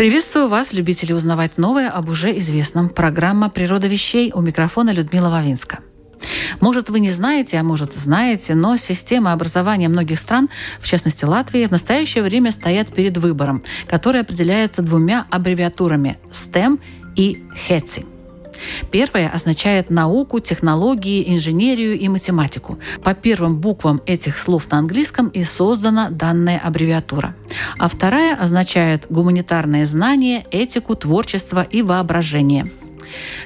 Приветствую вас, любители узнавать новое об уже известном. Программа «Природа вещей» у микрофона Людмила Вавинска. Может, вы не знаете, а может, знаете, но система образования многих стран, в частности Латвии, в настоящее время стоят перед выбором, который определяется двумя аббревиатурами – STEM и HETSI – Первое означает науку, технологии, инженерию и математику. По первым буквам этих слов на английском и создана данная аббревиатура. А вторая означает гуманитарные знания, этику, творчество и воображение.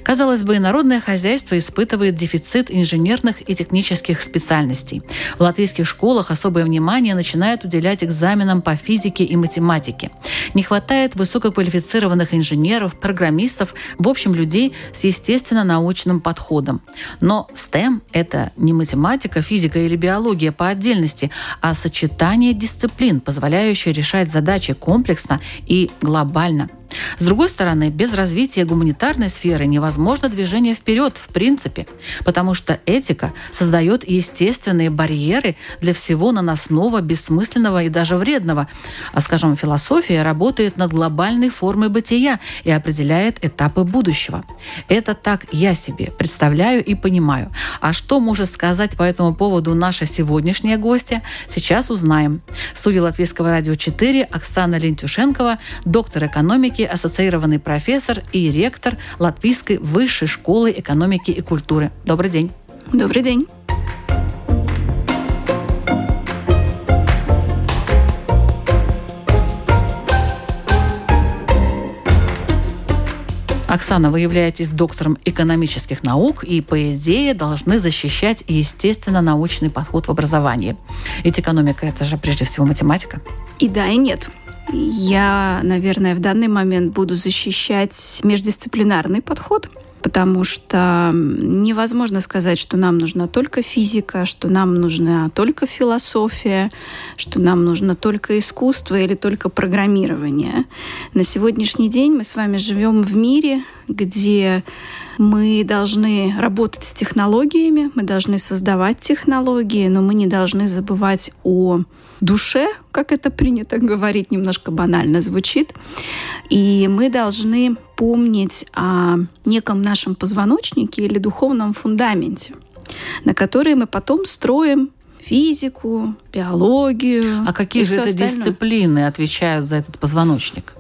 Казалось бы, народное хозяйство испытывает дефицит инженерных и технических специальностей. В латвийских школах особое внимание начинают уделять экзаменам по физике и математике. Не хватает высококвалифицированных инженеров, программистов, в общем, людей с естественно-научным подходом. Но STEM – это не математика, физика или биология по отдельности, а сочетание дисциплин, позволяющее решать задачи комплексно и глобально – с другой стороны, без развития гуманитарной сферы невозможно движение вперед в принципе, потому что этика создает естественные барьеры для всего наносного, бессмысленного и даже вредного. А, скажем, философия работает над глобальной формой бытия и определяет этапы будущего. Это так я себе представляю и понимаю. А что может сказать по этому поводу наша сегодняшняя гостья, сейчас узнаем. В студии Латвийского радио 4 Оксана Лентюшенкова, доктор экономики, ассоциированный профессор и ректор Латвийской высшей школы экономики и культуры. Добрый день. Добрый день. Оксана, вы являетесь доктором экономических наук и, по идее, должны защищать естественно-научный подход в образовании. Ведь экономика – это же прежде всего математика. И да, и нет. Я, наверное, в данный момент буду защищать междисциплинарный подход, потому что невозможно сказать, что нам нужна только физика, что нам нужна только философия, что нам нужно только искусство или только программирование. На сегодняшний день мы с вами живем в мире, где мы должны работать с технологиями, мы должны создавать технологии, но мы не должны забывать о душе, как это принято говорить, немножко банально звучит. И мы должны помнить о неком нашем позвоночнике или духовном фундаменте, на который мы потом строим физику, биологию. А какие же это остальное. дисциплины отвечают за этот позвоночник?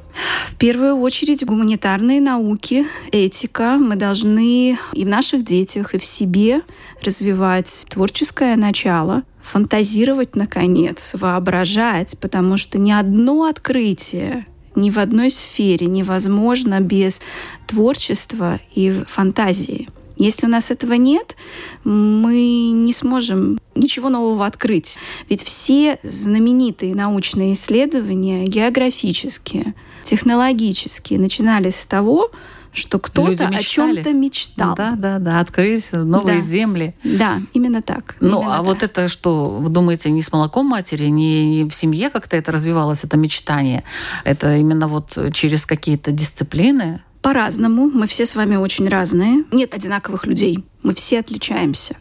В первую очередь гуманитарные науки, этика. Мы должны и в наших детях, и в себе развивать творческое начало, фантазировать, наконец, воображать, потому что ни одно открытие ни в одной сфере невозможно без творчества и фантазии. Если у нас этого нет, мы не сможем ничего нового открыть. Ведь все знаменитые научные исследования, географические, технологические, начинались с того, что кто-то о чем-то мечтал. Да, да, да, открылись новые да. земли. Да, именно так. Ну, именно а так. вот это что, вы думаете, не с молоком матери, не, не в семье как-то это развивалось, это мечтание? Это именно вот через какие-то дисциплины? По-разному. Мы все с вами очень разные. Нет одинаковых людей. Мы все отличаемся.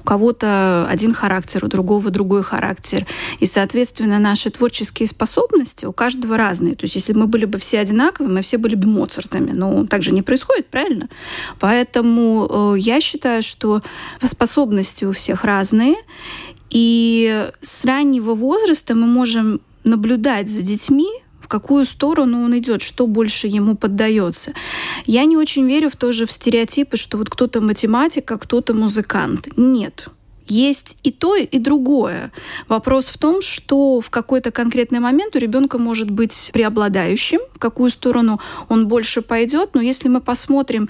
У кого-то один характер, у другого другой характер. И, соответственно, наши творческие способности у каждого разные. То есть, если мы были бы все одинаковые, мы все были бы Моцартами. Но так же не происходит, правильно? Поэтому э, я считаю, что способности у всех разные. И с раннего возраста мы можем наблюдать за детьми, какую сторону он идет, что больше ему поддается. Я не очень верю в тоже в стереотипы, что вот кто-то математик, а кто-то музыкант. Нет. Есть и то, и другое. Вопрос в том, что в какой-то конкретный момент у ребенка может быть преобладающим, в какую сторону он больше пойдет. Но если мы посмотрим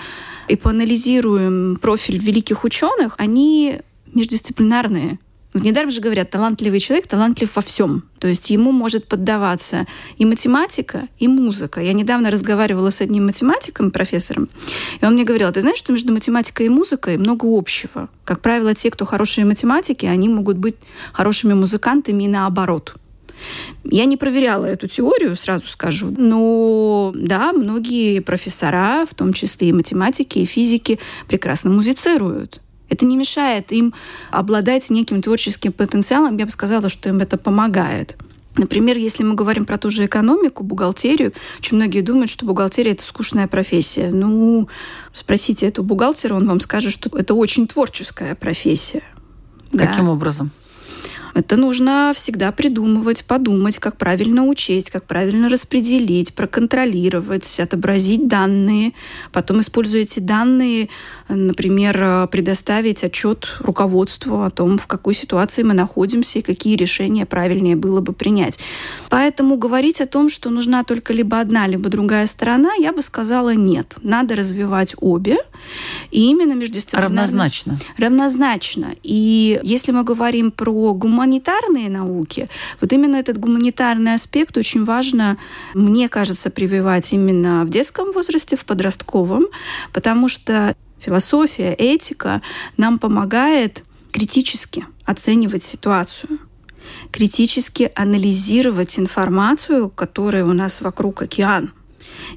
и поанализируем профиль великих ученых, они междисциплинарные Недаром же говорят, талантливый человек талантлив во всем. То есть ему может поддаваться и математика, и музыка. Я недавно разговаривала с одним математиком, профессором, и он мне говорил, «А ты знаешь, что между математикой и музыкой много общего. Как правило, те, кто хорошие математики, они могут быть хорошими музыкантами и наоборот. Я не проверяла эту теорию, сразу скажу. Но да, многие профессора, в том числе и математики, и физики, прекрасно музицируют. Это не мешает им обладать неким творческим потенциалом. Я бы сказала, что им это помогает. Например, если мы говорим про ту же экономику, бухгалтерию, очень многие думают, что бухгалтерия – это скучная профессия. Ну, спросите эту бухгалтера, он вам скажет, что это очень творческая профессия. Каким да. образом? Это нужно всегда придумывать, подумать, как правильно учесть, как правильно распределить, проконтролировать, отобразить данные. Потом, используя эти данные, например, предоставить отчет руководству о том, в какой ситуации мы находимся и какие решения правильнее было бы принять. Поэтому говорить о том, что нужна только либо одна, либо другая сторона, я бы сказала нет. Надо развивать обе. И именно междисциплинарно... Равнозначно. Равнозначно. И если мы говорим про гуманитарную гуманитарные науки, вот именно этот гуманитарный аспект очень важно, мне кажется, прививать именно в детском возрасте, в подростковом, потому что философия, этика нам помогает критически оценивать ситуацию критически анализировать информацию, которая у нас вокруг океан –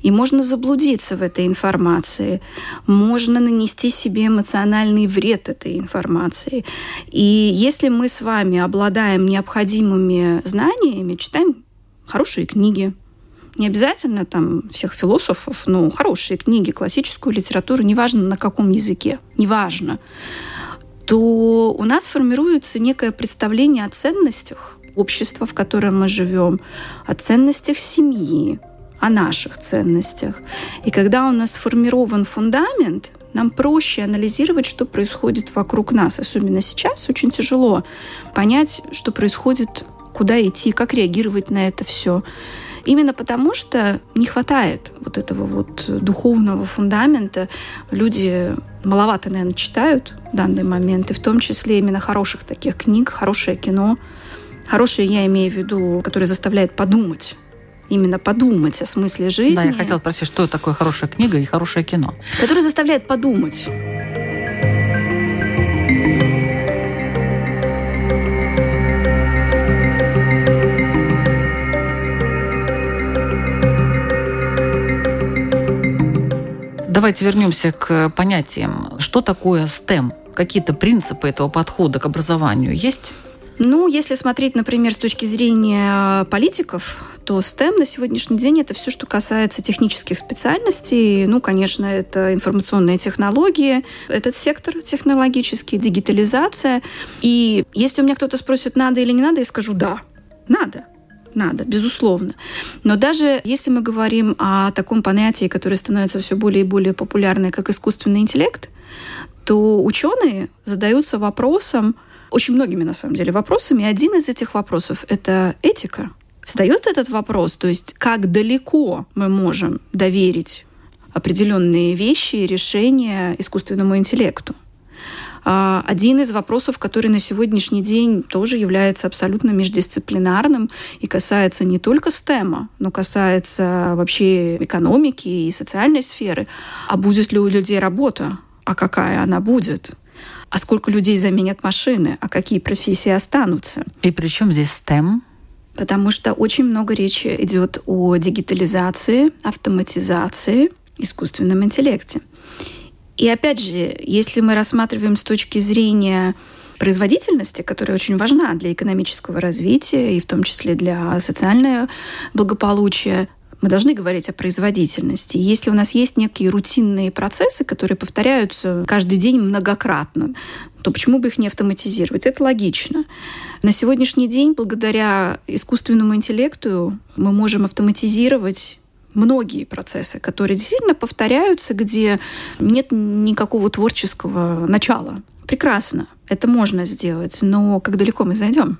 и можно заблудиться в этой информации, можно нанести себе эмоциональный вред этой информации. И если мы с вами обладаем необходимыми знаниями, читаем хорошие книги, не обязательно там всех философов, но хорошие книги, классическую литературу, неважно на каком языке, неважно, то у нас формируется некое представление о ценностях общества, в котором мы живем, о ценностях семьи, о наших ценностях. И когда у нас сформирован фундамент, нам проще анализировать, что происходит вокруг нас. Особенно сейчас очень тяжело понять, что происходит, куда идти, как реагировать на это все. Именно потому, что не хватает вот этого вот духовного фундамента. Люди маловато, наверное, читают в данный момент, и в том числе именно хороших таких книг, хорошее кино. Хорошее я имею в виду, которое заставляет подумать именно подумать о смысле жизни. Да, я хотела спросить, что такое хорошая книга и хорошее кино? Которое заставляет подумать. Давайте вернемся к понятиям. Что такое STEM? Какие-то принципы этого подхода к образованию есть? Ну, если смотреть, например, с точки зрения политиков, то STEM на сегодняшний день это все, что касается технических специальностей. Ну, конечно, это информационные технологии, этот сектор технологический, дигитализация. И если у меня кто-то спросит, надо или не надо, я скажу «да, надо» надо, безусловно. Но даже если мы говорим о таком понятии, которое становится все более и более популярное, как искусственный интеллект, то ученые задаются вопросом, очень многими, на самом деле, вопросами. Один из этих вопросов — это этика. Встает этот вопрос, то есть как далеко мы можем доверить определенные вещи и решения искусственному интеллекту. А, один из вопросов, который на сегодняшний день тоже является абсолютно междисциплинарным и касается не только STEM, но касается вообще экономики и социальной сферы. А будет ли у людей работа? А какая она будет? а сколько людей заменят машины, а какие профессии останутся. И при чем здесь STEM? Потому что очень много речи идет о дигитализации, автоматизации, искусственном интеллекте. И опять же, если мы рассматриваем с точки зрения производительности, которая очень важна для экономического развития и в том числе для социального благополучия, мы должны говорить о производительности. Если у нас есть некие рутинные процессы, которые повторяются каждый день многократно, то почему бы их не автоматизировать? Это логично. На сегодняшний день, благодаря искусственному интеллекту, мы можем автоматизировать многие процессы, которые действительно повторяются, где нет никакого творческого начала. Прекрасно, это можно сделать, но как далеко мы зайдем?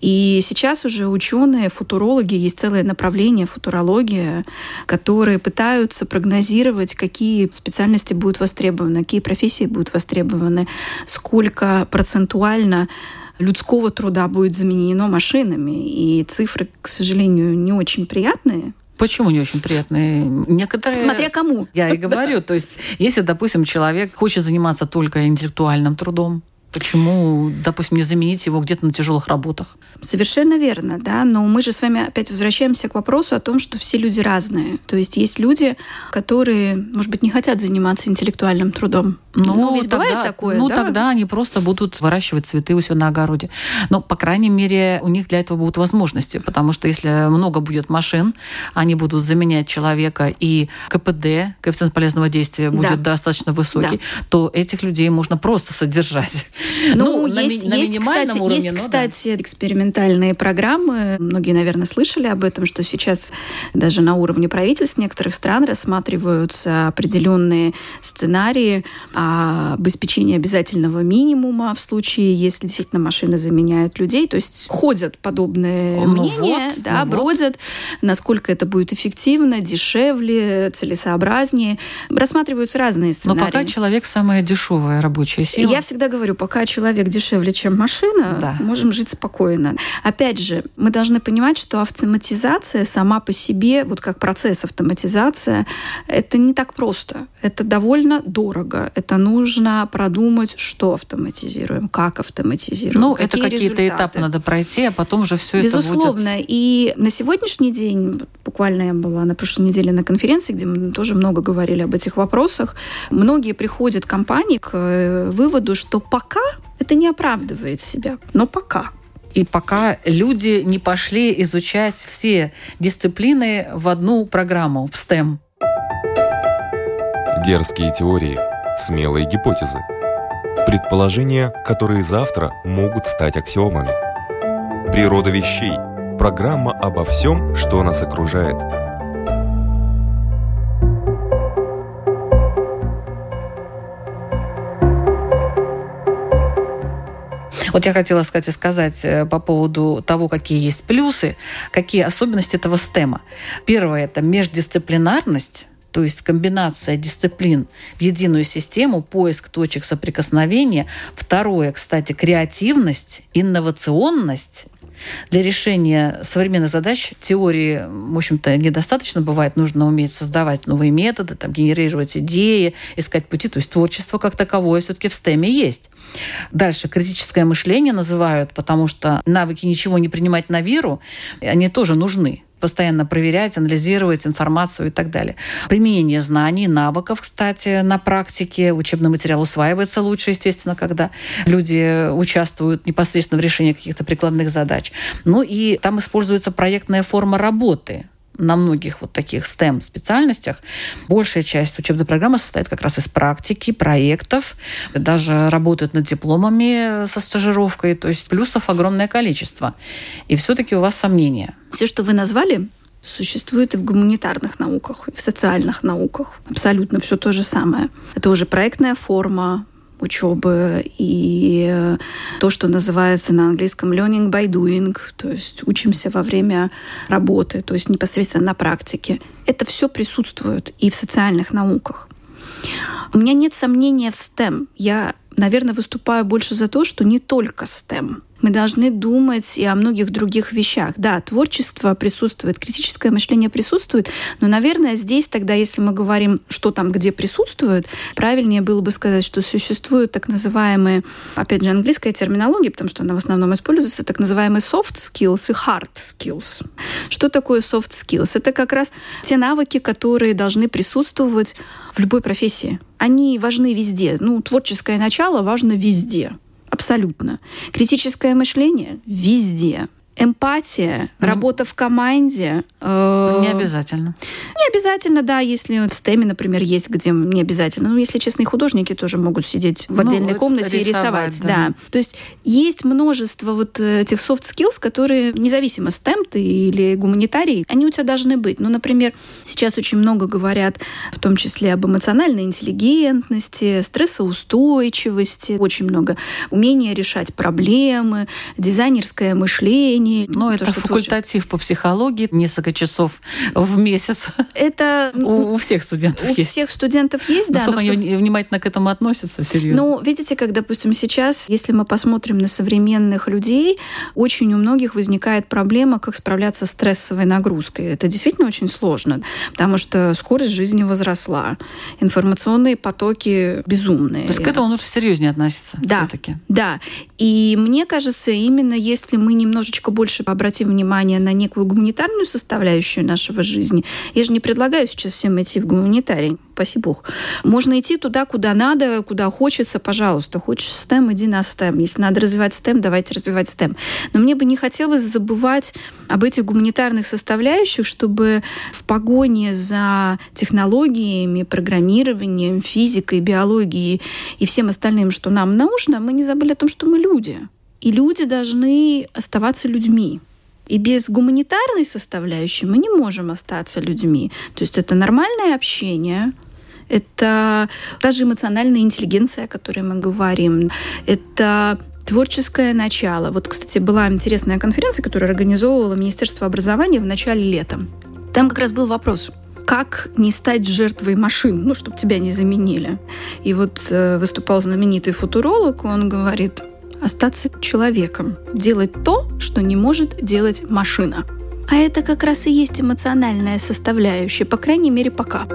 И сейчас уже ученые, футурологи, есть целое направление футурология, которые пытаются прогнозировать, какие специальности будут востребованы, какие профессии будут востребованы, сколько процентуально людского труда будет заменено машинами. И цифры, к сожалению, не очень приятные. Почему не очень приятные? Некоторые... Смотря кому. Я и говорю. То есть, если, допустим, человек хочет заниматься только интеллектуальным трудом, Почему, допустим, не заменить его где-то на тяжелых работах? Совершенно верно, да. Но мы же с вами опять возвращаемся к вопросу о том, что все люди разные. То есть есть люди, которые, может быть, не хотят заниматься интеллектуальным трудом. Ну, ну ведь тогда, бывает такое, Ну, да? тогда они просто будут выращивать цветы у себя на огороде. Но, по крайней мере, у них для этого будут возможности, потому что если много будет машин, они будут заменять человека, и КПД, коэффициент полезного действия, будет да. достаточно высокий, да. то этих людей можно просто содержать. Ну, ну есть, на, есть, кстати, уровне, есть, кстати, да. экспериментальные программы. Многие, наверное, слышали об этом, что сейчас даже на уровне правительств некоторых стран рассматриваются определенные сценарии обеспечения обязательного минимума в случае, если действительно машины заменяют людей. То есть ходят подобные ну мнения, вот, да, ну бродят, вот. насколько это будет эффективно, дешевле, целесообразнее. Рассматриваются разные сценарии. Но пока человек самая дешевая рабочая сила. Я всегда говорю, пока человек дешевле, чем машина, да. можем жить спокойно. Опять же, мы должны понимать, что автоматизация сама по себе, вот как процесс автоматизация, это не так просто. Это довольно дорого. Это нужно продумать, что автоматизируем, как автоматизируем. Ну, это какие-то этапы надо пройти, а потом уже все это Безусловно. И на сегодняшний день, буквально я была на прошлой неделе на конференции, где мы тоже много говорили об этих вопросах, многие приходят компании к э, выводу, что пока это не оправдывает себя, но пока. И пока люди не пошли изучать все дисциплины в одну программу, в STEM. Дерзкие теории, смелые гипотезы. Предположения, которые завтра могут стать аксиомами. Природа вещей. Программа обо всем, что нас окружает – Вот я хотела, кстати, сказать э, по поводу того, какие есть плюсы, какие особенности этого стема. Первое – это междисциплинарность, то есть комбинация дисциплин в единую систему, поиск точек соприкосновения. Второе, кстати, креативность, инновационность для решения современных задач теории, в общем-то, недостаточно бывает. Нужно уметь создавать новые методы, там, генерировать идеи, искать пути. То есть творчество как таковое все-таки в стеме есть. Дальше критическое мышление называют, потому что навыки ничего не принимать на веру, они тоже нужны постоянно проверять, анализировать информацию и так далее. Применение знаний, навыков, кстати, на практике. Учебный материал усваивается лучше, естественно, когда люди участвуют непосредственно в решении каких-то прикладных задач. Ну и там используется проектная форма работы на многих вот таких STEM специальностях большая часть учебной программы состоит как раз из практики, проектов, даже работают над дипломами со стажировкой, то есть плюсов огромное количество. И все-таки у вас сомнения. Все, что вы назвали, существует и в гуманитарных науках, и в социальных науках. Абсолютно все то же самое. Это уже проектная форма, учебы и то, что называется на английском learning by doing, то есть учимся во время работы, то есть непосредственно на практике. Это все присутствует и в социальных науках. У меня нет сомнения в STEM. Я, наверное, выступаю больше за то, что не только STEM. Мы должны думать и о многих других вещах. Да, творчество присутствует, критическое мышление присутствует, но, наверное, здесь тогда, если мы говорим, что там где присутствует, правильнее было бы сказать, что существуют так называемые, опять же, английская терминология, потому что она в основном используется, так называемые soft skills и hard skills. Что такое soft skills? Это как раз те навыки, которые должны присутствовать в любой профессии. Они важны везде. Ну, творческое начало важно везде. Абсолютно. Критическое мышление везде. Эмпатия, ну, работа в команде. Э, не обязательно. Не обязательно, да, если в стеме, например, есть, где не обязательно. Ну, если честно, и художники тоже могут сидеть в ну, отдельной ну, комнате рисовать, и рисовать. Да. да. То есть есть множество вот этих soft skills, которые, независимо, STEM ты или гуманитарий, они у тебя должны быть. Ну, например, сейчас очень много говорят, в том числе об эмоциональной интеллигентности, стрессоустойчивости, очень много умения решать проблемы, дизайнерское мышление, времени. Ну, это что факультатив по психологии, несколько часов в месяц. Это у, у всех студентов у есть. всех студентов есть, да. Насколько они внимательно к этому относятся, серьезно? Ну, видите, как, допустим, сейчас, если мы посмотрим на современных людей, очень у многих возникает проблема, как справляться с стрессовой нагрузкой. Это действительно очень сложно, потому что скорость жизни возросла, информационные потоки безумные. То есть к этому нужно серьезнее относиться да, все-таки. Да. И мне кажется, именно если мы немножечко больше обратим внимание на некую гуманитарную составляющую нашего жизни, я же не предлагаю сейчас всем идти в гуманитарий, спасибо бог. Можно идти туда, куда надо, куда хочется, пожалуйста. Хочешь STEM, иди на STEM. Если надо развивать STEM, давайте развивать STEM. Но мне бы не хотелось забывать об этих гуманитарных составляющих, чтобы в погоне за технологиями, программированием, физикой, биологией и всем остальным, что нам нужно, мы не забыли о том, что мы люди. И люди должны оставаться людьми. И без гуманитарной составляющей мы не можем остаться людьми. То есть это нормальное общение, это даже эмоциональная интеллигенция, о которой мы говорим, это творческое начало. Вот, кстати, была интересная конференция, которую организовывало Министерство образования в начале лета. Там как раз был вопрос, как не стать жертвой машин, ну, чтобы тебя не заменили. И вот э, выступал знаменитый футуролог, он говорит, остаться человеком, делать то, что не может делать машина. А это как раз и есть эмоциональная составляющая, по крайней мере, пока.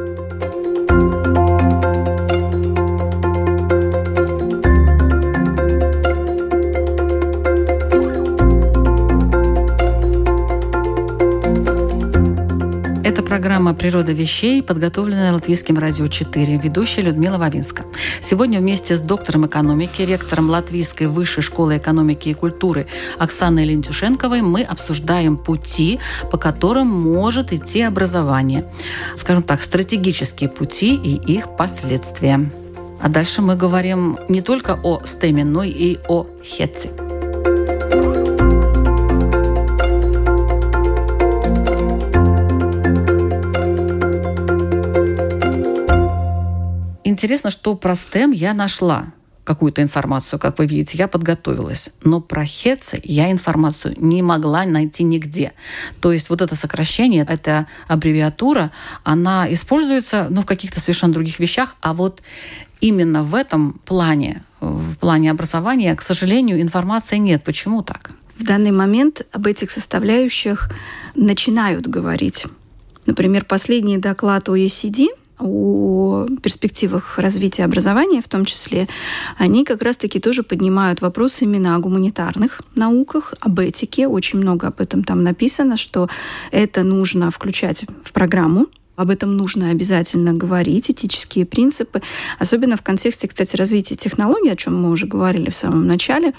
Программа «Природа вещей», подготовленная Латвийским радио 4, ведущая Людмила Вавинска. Сегодня вместе с доктором экономики, ректором Латвийской высшей школы экономики и культуры Оксаной Лентюшенковой мы обсуждаем пути, по которым может идти образование. Скажем так, стратегические пути и их последствия. А дальше мы говорим не только о стеме, но и о хетце. Интересно, что про STEM я нашла какую-то информацию, как вы видите, я подготовилась. Но про Хеце я информацию не могла найти нигде. То есть вот это сокращение, эта аббревиатура, она используется ну, в каких-то совершенно других вещах, а вот именно в этом плане, в плане образования, к сожалению, информации нет. Почему так? В данный момент об этих составляющих начинают говорить. Например, последний доклад OECD – о перспективах развития образования в том числе, они как раз-таки тоже поднимают вопрос именно о гуманитарных науках, об этике. Очень много об этом там написано, что это нужно включать в программу об этом нужно обязательно говорить, этические принципы, особенно в контексте, кстати, развития технологий, о чем мы уже говорили в самом начале.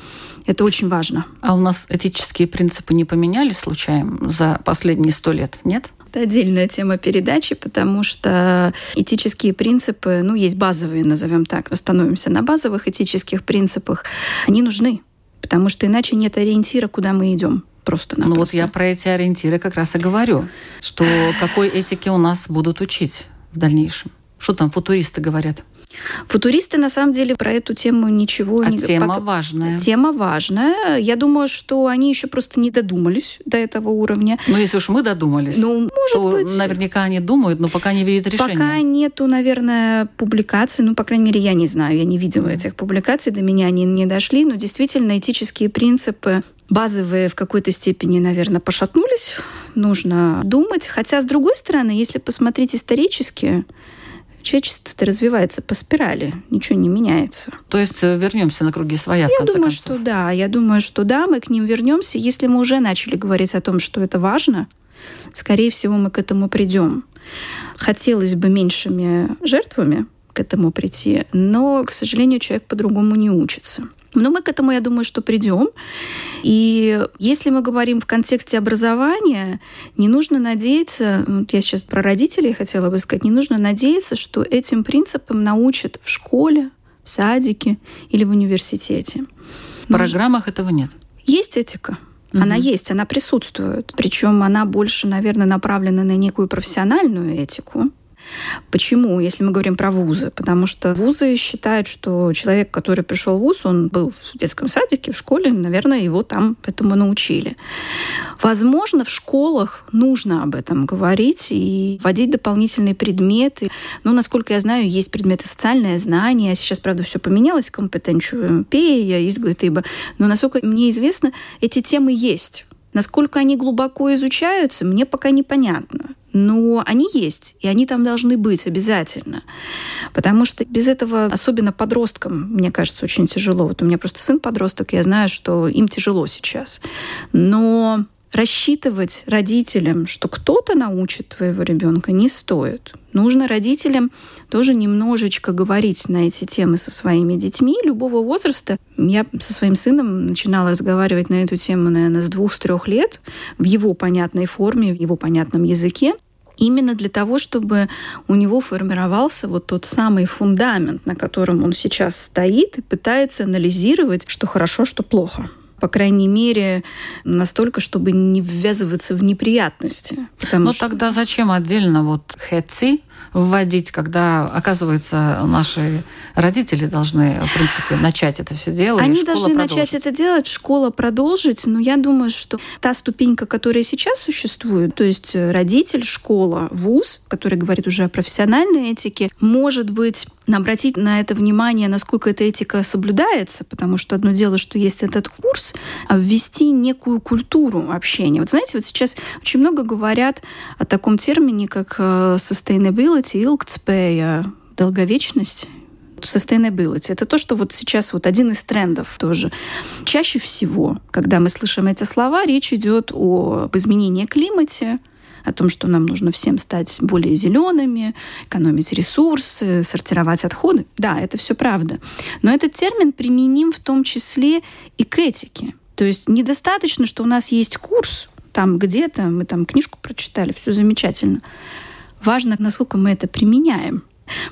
Это очень важно. А у нас этические принципы не поменялись случайно за последние сто лет, нет? Это отдельная тема передачи, потому что этические принципы, ну, есть базовые, назовем так, остановимся на базовых этических принципах, они нужны, потому что иначе нет ориентира, куда мы идем просто Ну вот я про эти ориентиры как раз и говорю, что какой этике у нас будут учить в дальнейшем. Что там футуристы говорят? Футуристы на самом деле про эту тему ничего а не тема пока... важная. Тема важная. Я думаю, что они еще просто не додумались до этого уровня. Ну, если уж мы додумались, ну, может то быть... наверняка они думают, но пока не видят решения. Пока нету, наверное, публикаций. Ну, по крайней мере, я не знаю, я не видела mm. этих публикаций, до меня они не дошли. Но действительно, этические принципы базовые в какой-то степени, наверное, пошатнулись. Нужно думать. Хотя, с другой стороны, если посмотреть исторически, человечество развивается по спирали, ничего не меняется. То есть э, вернемся на круги своя, Я думаю, концов. что да. Я думаю, что да, мы к ним вернемся. Если мы уже начали говорить о том, что это важно, скорее всего, мы к этому придем. Хотелось бы меньшими жертвами к этому прийти, но, к сожалению, человек по-другому не учится. Но мы к этому, я думаю, что придем. И если мы говорим в контексте образования, не нужно надеяться, вот я сейчас про родителей хотела бы сказать, не нужно надеяться, что этим принципам научат в школе, в садике или в университете. В программах этого нет. Есть этика. Угу. Она есть, она присутствует. Причем она больше, наверное, направлена на некую профессиональную этику. Почему, если мы говорим про вузы? Потому что вузы считают, что человек, который пришел в вуз, он был в детском садике, в школе, наверное, его там этому научили. Возможно, в школах нужно об этом говорить и вводить дополнительные предметы. Ну, насколько я знаю, есть предметы социальное знание. Сейчас, правда, все поменялось, компетенцию пея, изглытыба. Но, насколько мне известно, эти темы есть. Насколько они глубоко изучаются, мне пока непонятно. Но они есть, и они там должны быть обязательно. Потому что без этого, особенно подросткам, мне кажется, очень тяжело. Вот у меня просто сын подросток, я знаю, что им тяжело сейчас. Но рассчитывать родителям, что кто-то научит твоего ребенка, не стоит. Нужно родителям тоже немножечко говорить на эти темы со своими детьми любого возраста. Я со своим сыном начинала разговаривать на эту тему, наверное, с двух-трех лет в его понятной форме, в его понятном языке. Именно для того, чтобы у него формировался вот тот самый фундамент, на котором он сейчас стоит и пытается анализировать, что хорошо, что плохо по крайней мере, настолько, чтобы не ввязываться в неприятности. Но что... тогда зачем отдельно вот хэци, вводить, когда, оказывается, наши родители должны, в принципе, начать это все делать. Они должны продолжить. начать это делать, школа продолжить, но я думаю, что та ступенька, которая сейчас существует, то есть родитель, школа, вуз, который говорит уже о профессиональной этике, может быть, обратить на это внимание, насколько эта этика соблюдается, потому что одно дело, что есть этот курс, а ввести некую культуру общения. Вот знаете, вот сейчас очень много говорят о таком термине, как э, sustainability, sustainability, ilgtspēja, долговечность, sustainability. Это то, что вот сейчас вот один из трендов тоже. Чаще всего, когда мы слышим эти слова, речь идет об изменении климате, о том, что нам нужно всем стать более зелеными, экономить ресурсы, сортировать отходы. Да, это все правда. Но этот термин применим в том числе и к этике. То есть недостаточно, что у нас есть курс там где-то, мы там книжку прочитали, все замечательно важно, насколько мы это применяем.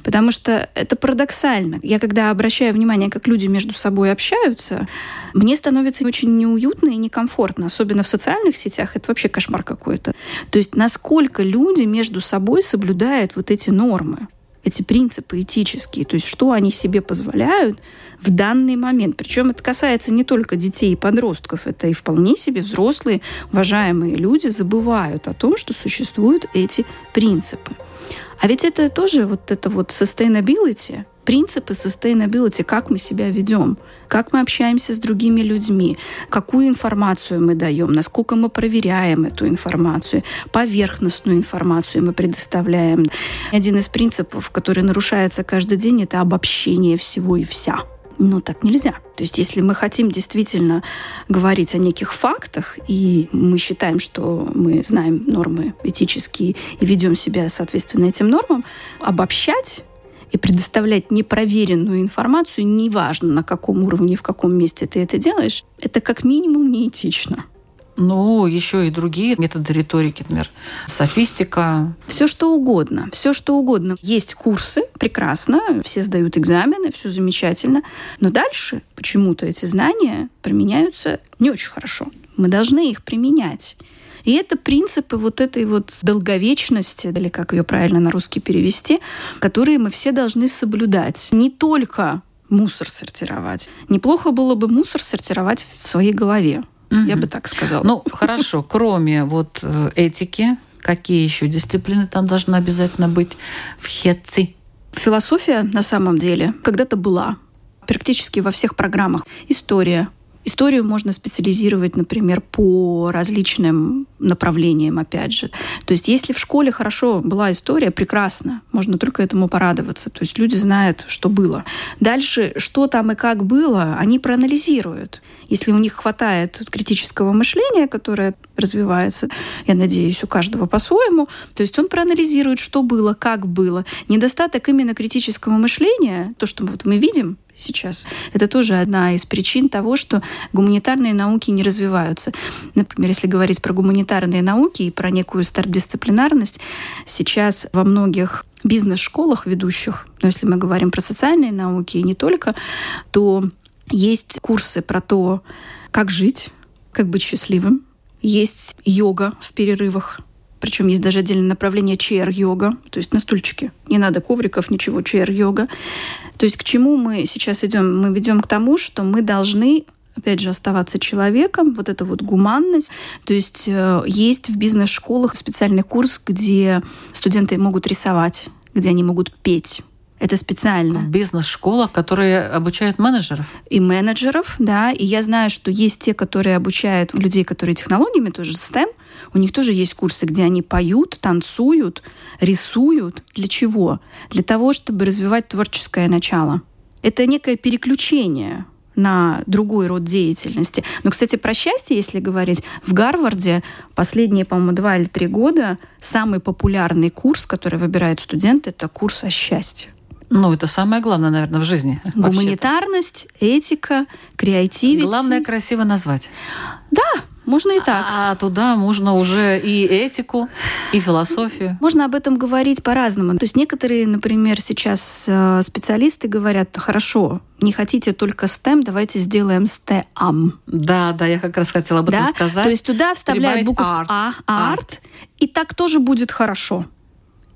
Потому что это парадоксально. Я когда обращаю внимание, как люди между собой общаются, мне становится очень неуютно и некомфортно. Особенно в социальных сетях. Это вообще кошмар какой-то. То есть насколько люди между собой соблюдают вот эти нормы эти принципы этические, то есть что они себе позволяют в данный момент. Причем это касается не только детей и подростков, это и вполне себе взрослые, уважаемые люди забывают о том, что существуют эти принципы. А ведь это тоже вот это вот sustainability, принципы sustainability, как мы себя ведем, как мы общаемся с другими людьми, какую информацию мы даем, насколько мы проверяем эту информацию, поверхностную информацию мы предоставляем. Один из принципов, который нарушается каждый день, это обобщение всего и вся. Но так нельзя. То есть если мы хотим действительно говорить о неких фактах, и мы считаем, что мы знаем нормы этические и ведем себя соответственно этим нормам, обобщать и предоставлять непроверенную информацию, неважно на каком уровне и в каком месте ты это делаешь, это как минимум неэтично. Ну, еще и другие методы риторики, например, софистика. Все что угодно, все что угодно. Есть курсы, прекрасно, все сдают экзамены, все замечательно. Но дальше почему-то эти знания применяются не очень хорошо. Мы должны их применять. И это принципы вот этой вот долговечности, или как ее правильно на русский перевести, которые мы все должны соблюдать. Не только мусор сортировать. Неплохо было бы мусор сортировать в своей голове. Угу. Я бы так сказала. Ну, хорошо. Кроме вот э, этики, какие еще дисциплины там должны обязательно быть в хетци? Философия на самом деле когда-то была практически во всех программах. История, Историю можно специализировать, например, по различным направлениям, опять же. То есть если в школе хорошо была история, прекрасно, можно только этому порадоваться. То есть люди знают, что было. Дальше, что там и как было, они проанализируют. Если у них хватает критического мышления, которое развивается, я надеюсь, у каждого по-своему, то есть он проанализирует, что было, как было. Недостаток именно критического мышления, то, что вот мы видим, сейчас. Это тоже одна из причин того, что гуманитарные науки не развиваются. Например, если говорить про гуманитарные науки и про некую старт-дисциплинарность, сейчас во многих бизнес-школах ведущих, но если мы говорим про социальные науки и не только, то есть курсы про то, как жить, как быть счастливым. Есть йога в перерывах Причем есть даже отдельное направление чейр-йога, то есть на стульчике. Не надо ковриков, ничего, чейр-йога. То есть к чему мы сейчас идем? Мы ведем к тому, что мы должны опять же, оставаться человеком, вот эта вот гуманность. То есть э, есть в бизнес-школах специальный курс, где студенты могут рисовать, где они могут петь. Это специально. В бизнес-школах, которые обучают менеджеров? И менеджеров, да. И я знаю, что есть те, которые обучают людей, которые технологиями, тоже STEM. У них тоже есть курсы, где они поют, танцуют, рисуют. Для чего? Для того, чтобы развивать творческое начало. Это некое переключение на другой род деятельности. Но, кстати, про счастье, если говорить, в Гарварде последние, по-моему, два или три года самый популярный курс, который выбирают студенты, это курс о счастье. Ну, это самое главное, наверное, в жизни. Гуманитарность, этика, креативность. Главное красиво назвать. Да, можно и так. А, а туда можно уже и этику, и философию. Можно об этом говорить по-разному. То есть некоторые, например, сейчас э, специалисты говорят, хорошо, не хотите только STEM, давайте сделаем STEAM. Да, да, я как раз хотела об этом да? сказать. То есть туда вставляют букву А, арт, и так тоже будет хорошо.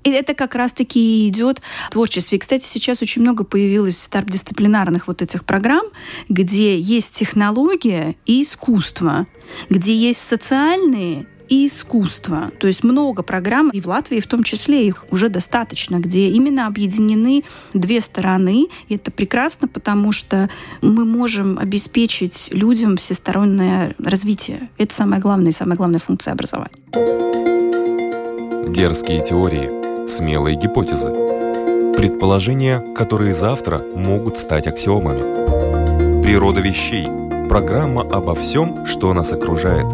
И это как раз-таки и идет в творчестве. И, кстати, сейчас очень много появилось старбдисциплинарных вот этих программ, где есть технология и искусство, где есть социальные и искусство. То есть много программ, и в Латвии в том числе их уже достаточно, где именно объединены две стороны. И это прекрасно, потому что мы можем обеспечить людям всестороннее развитие. Это самая главная и самая главная функция образования. Дерзкие теории – смелые гипотезы. Предположения, которые завтра могут стать аксиомами. Природа вещей. Программа обо всем, что нас окружает.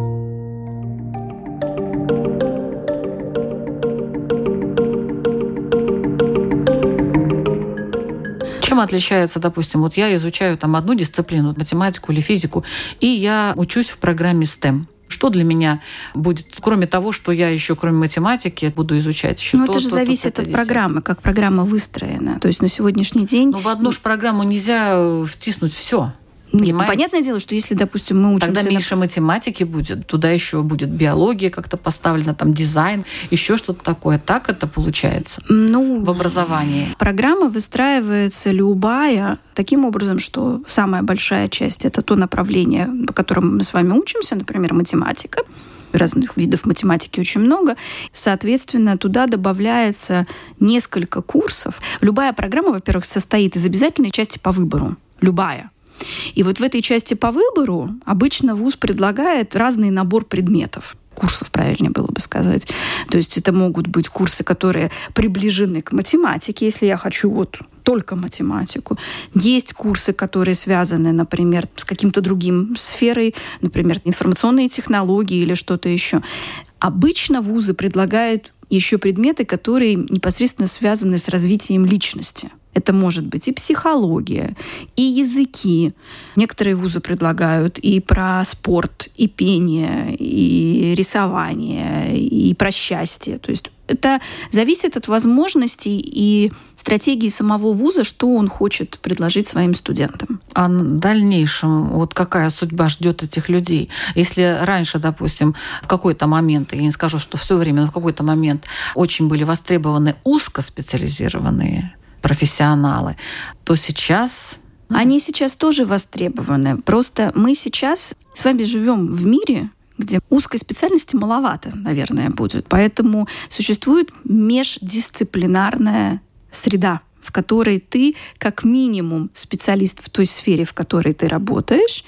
Чем отличается, допустим, вот я изучаю там одну дисциплину, математику или физику, и я учусь в программе STEM. Что для меня будет, кроме того, что я еще, кроме математики, буду изучать еще Ну, то, это же то, зависит то, от программы, как программа выстроена. То есть на сегодняшний день... Но в одну же программу нельзя втиснуть все. Нет, ну, понятное дело, что если, допустим, мы учимся... Тогда меньше на... математики будет, туда еще будет биология как-то поставлена, там дизайн, еще что-то такое. Так это получается ну, в образовании? Программа выстраивается любая таким образом, что самая большая часть — это то направление, по которому мы с вами учимся, например, математика разных видов математики очень много. Соответственно, туда добавляется несколько курсов. Любая программа, во-первых, состоит из обязательной части по выбору. Любая. И вот в этой части по выбору обычно ВУЗ предлагает разный набор предметов курсов, правильнее было бы сказать. То есть это могут быть курсы, которые приближены к математике, если я хочу вот только математику. Есть курсы, которые связаны, например, с каким-то другим сферой, например, информационные технологии или что-то еще. Обычно вузы предлагают еще предметы, которые непосредственно связаны с развитием личности – это может быть и психология, и языки. Некоторые вузы предлагают и про спорт, и пение, и рисование, и про счастье. То есть это зависит от возможностей и стратегии самого вуза, что он хочет предложить своим студентам. А в дальнейшем вот какая судьба ждет этих людей? Если раньше, допустим, в какой-то момент, я не скажу, что все время, но в какой-то момент очень были востребованы узкоспециализированные профессионалы, то сейчас они сейчас тоже востребованы. Просто мы сейчас с вами живем в мире, где узкой специальности маловато, наверное, будет. Поэтому существует междисциплинарная среда, в которой ты как минимум специалист в той сфере, в которой ты работаешь,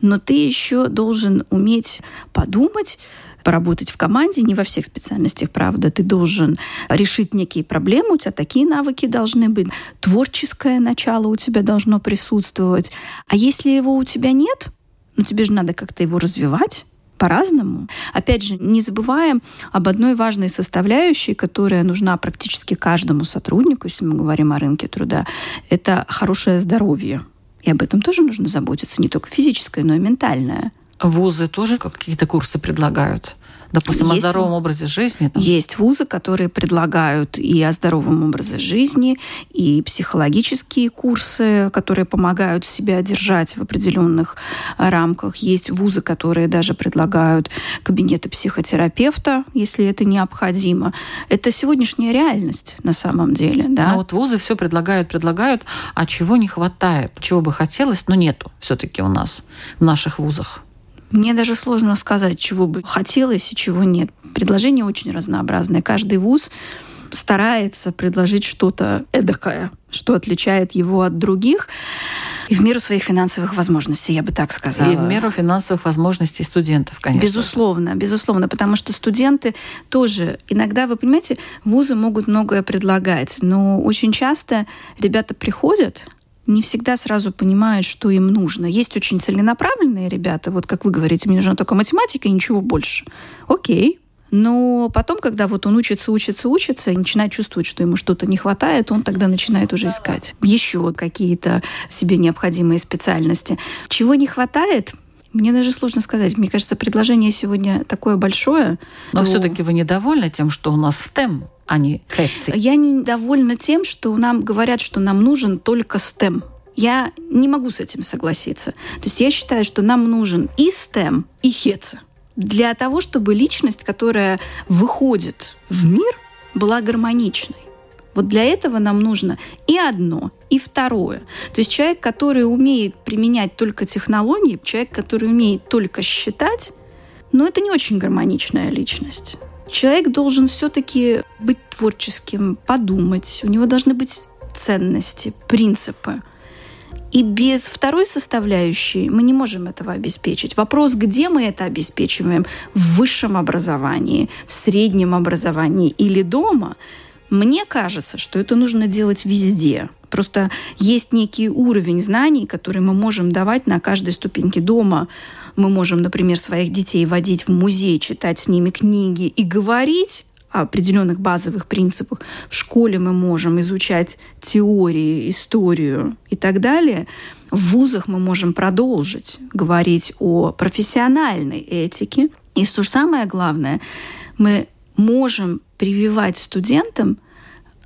но ты еще должен уметь подумать, поработать в команде, не во всех специальностях, правда, ты должен решить некие проблемы, у тебя такие навыки должны быть, творческое начало у тебя должно присутствовать. А если его у тебя нет, ну тебе же надо как-то его развивать, по-разному. Опять же, не забываем об одной важной составляющей, которая нужна практически каждому сотруднику, если мы говорим о рынке труда, это хорошее здоровье. И об этом тоже нужно заботиться, не только физическое, но и ментальное. Вузы тоже какие-то курсы предлагают? допустим, есть, о здоровом образе жизни? Там? Есть вузы, которые предлагают и о здоровом образе жизни, и психологические курсы, которые помогают себя держать в определенных рамках. Есть вузы, которые даже предлагают кабинеты психотерапевта, если это необходимо. Это сегодняшняя реальность на самом деле. Да? Но вот вузы все предлагают, предлагают, а чего не хватает, чего бы хотелось, но нету все-таки у нас в наших вузах. Мне даже сложно сказать, чего бы хотелось и чего нет. Предложения очень разнообразные. Каждый вуз старается предложить что-то эдакое, что отличает его от других. И в меру своих финансовых возможностей, я бы так сказала. И в меру финансовых возможностей студентов, конечно. Безусловно, безусловно, потому что студенты тоже, иногда, вы понимаете, вузы могут многое предлагать, но очень часто ребята приходят, не всегда сразу понимают, что им нужно. Есть очень целенаправленные ребята, вот как вы говорите, мне нужна только математика и ничего больше. Окей, но потом, когда вот он учится, учится, учится, и начинает чувствовать, что ему что-то не хватает, он тогда начинает уже искать еще какие-то себе необходимые специальности. Чего не хватает, мне даже сложно сказать. Мне кажется, предложение сегодня такое большое. Но то... все-таки вы недовольны тем, что у нас STEM, а не HETC? Я недовольна тем, что нам говорят, что нам нужен только STEM. Я не могу с этим согласиться. То есть я считаю, что нам нужен и STEM, и HETC для того, чтобы личность, которая выходит в мир, была гармоничной. Вот для этого нам нужно и одно, и второе. То есть человек, который умеет применять только технологии, человек, который умеет только считать, но это не очень гармоничная личность. Человек должен все-таки быть творческим, подумать. У него должны быть ценности, принципы. И без второй составляющей мы не можем этого обеспечить. Вопрос, где мы это обеспечиваем, в высшем образовании, в среднем образовании или дома – мне кажется, что это нужно делать везде. Просто есть некий уровень знаний, который мы можем давать на каждой ступеньке дома. Мы можем, например, своих детей водить в музей, читать с ними книги и говорить о определенных базовых принципах. В школе мы можем изучать теории, историю и так далее. В вузах мы можем продолжить говорить о профессиональной этике. И что самое главное, мы можем прививать студентам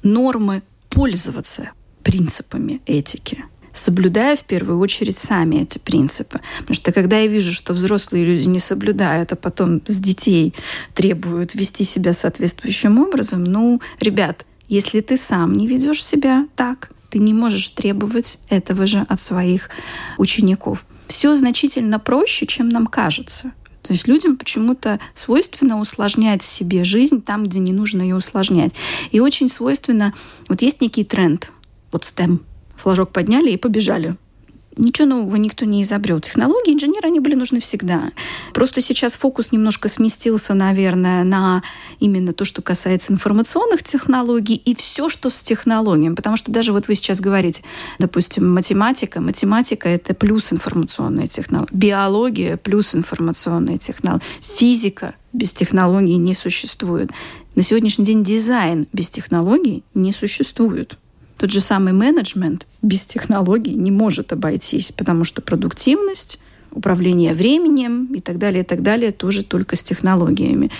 нормы пользоваться принципами этики соблюдая в первую очередь сами эти принципы. Потому что когда я вижу, что взрослые люди не соблюдают, а потом с детей требуют вести себя соответствующим образом, ну, ребят, если ты сам не ведешь себя так, ты не можешь требовать этого же от своих учеников. Все значительно проще, чем нам кажется. То есть людям почему-то свойственно усложнять себе жизнь там, где не нужно ее усложнять. И очень свойственно, вот есть некий тренд, вот STEM, флажок подняли и побежали. Ничего нового никто не изобрел. Технологии инженеры, они были нужны всегда. Просто сейчас фокус немножко сместился, наверное, на именно то, что касается информационных технологий и все, что с технологиями. Потому что даже вот вы сейчас говорите, допустим, математика. Математика — это плюс информационные технологии. Биология — плюс информационные технологии. Физика без технологий не существует. На сегодняшний день дизайн без технологий не существует. Тот же самый менеджмент без технологий не может обойтись, потому что продуктивность, управление временем и так далее, и так далее тоже только с технологиями.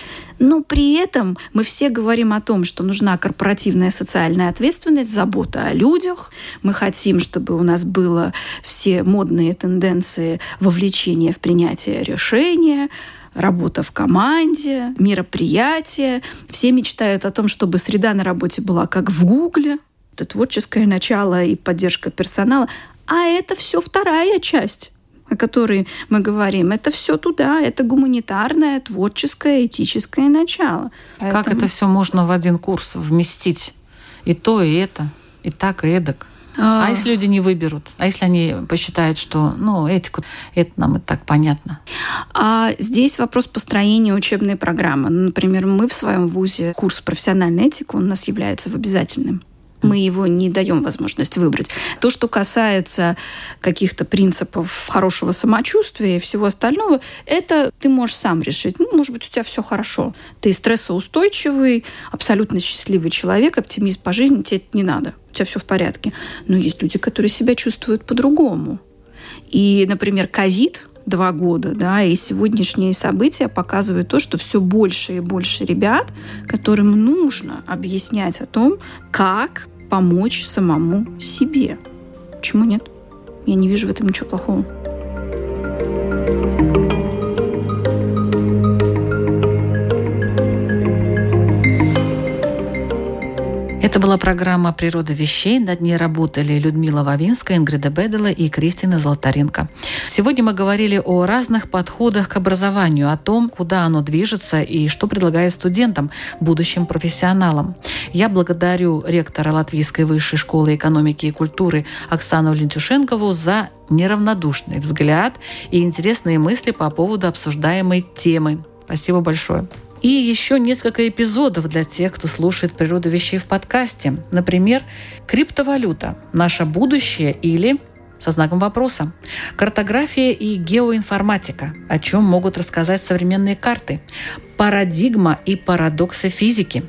Но при этом мы все говорим о том, что нужна корпоративная социальная ответственность, забота о людях. Мы хотим, чтобы у нас было все модные тенденции вовлечения в принятие решения, работа в команде, мероприятия. Все мечтают о том, чтобы среда на работе была как в Гугле, творческое начало и поддержка персонала. А это все вторая часть о которой мы говорим, это все туда, это гуманитарное, творческое, этическое начало. Поэтому... Как это все можно в один курс вместить? И то, и это, и так, и эдак. А, а если люди не выберут? А если они посчитают, что ну, этику, это нам и так понятно? А здесь вопрос построения учебной программы. Например, мы в своем ВУЗе курс профессиональной этики у нас является в обязательным мы его не даем возможность выбрать. То, что касается каких-то принципов хорошего самочувствия и всего остального, это ты можешь сам решить. Ну, может быть, у тебя все хорошо. Ты стрессоустойчивый, абсолютно счастливый человек, оптимист по жизни, тебе это не надо. У тебя все в порядке. Но есть люди, которые себя чувствуют по-другому. И, например, ковид два года, да, и сегодняшние события показывают то, что все больше и больше ребят, которым нужно объяснять о том, как помочь самому себе. Почему нет? Я не вижу в этом ничего плохого. Это была программа «Природа вещей». Над ней работали Людмила Вавинская, Ингрида Бедела и Кристина Золотаренко. Сегодня мы говорили о разных подходах к образованию, о том, куда оно движется и что предлагает студентам, будущим профессионалам. Я благодарю ректора Латвийской высшей школы экономики и культуры Оксану Лентюшенкову за неравнодушный взгляд и интересные мысли по поводу обсуждаемой темы. Спасибо большое. И еще несколько эпизодов для тех, кто слушает «Природу вещей» в подкасте. Например, «Криптовалюта. Наше будущее» или со знаком вопроса. Картография и геоинформатика. О чем могут рассказать современные карты. Парадигма и парадоксы физики.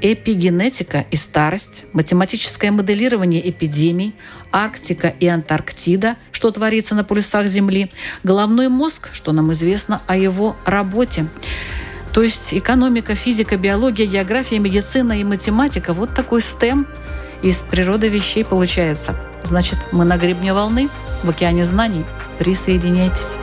Эпигенетика и старость, математическое моделирование эпидемий, Арктика и Антарктида, что творится на полюсах Земли, головной мозг, что нам известно о его работе. То есть экономика, физика, биология, география, медицина и математика – вот такой стем из природы вещей получается. Значит, мы на гребне волны, в океане знаний. Присоединяйтесь.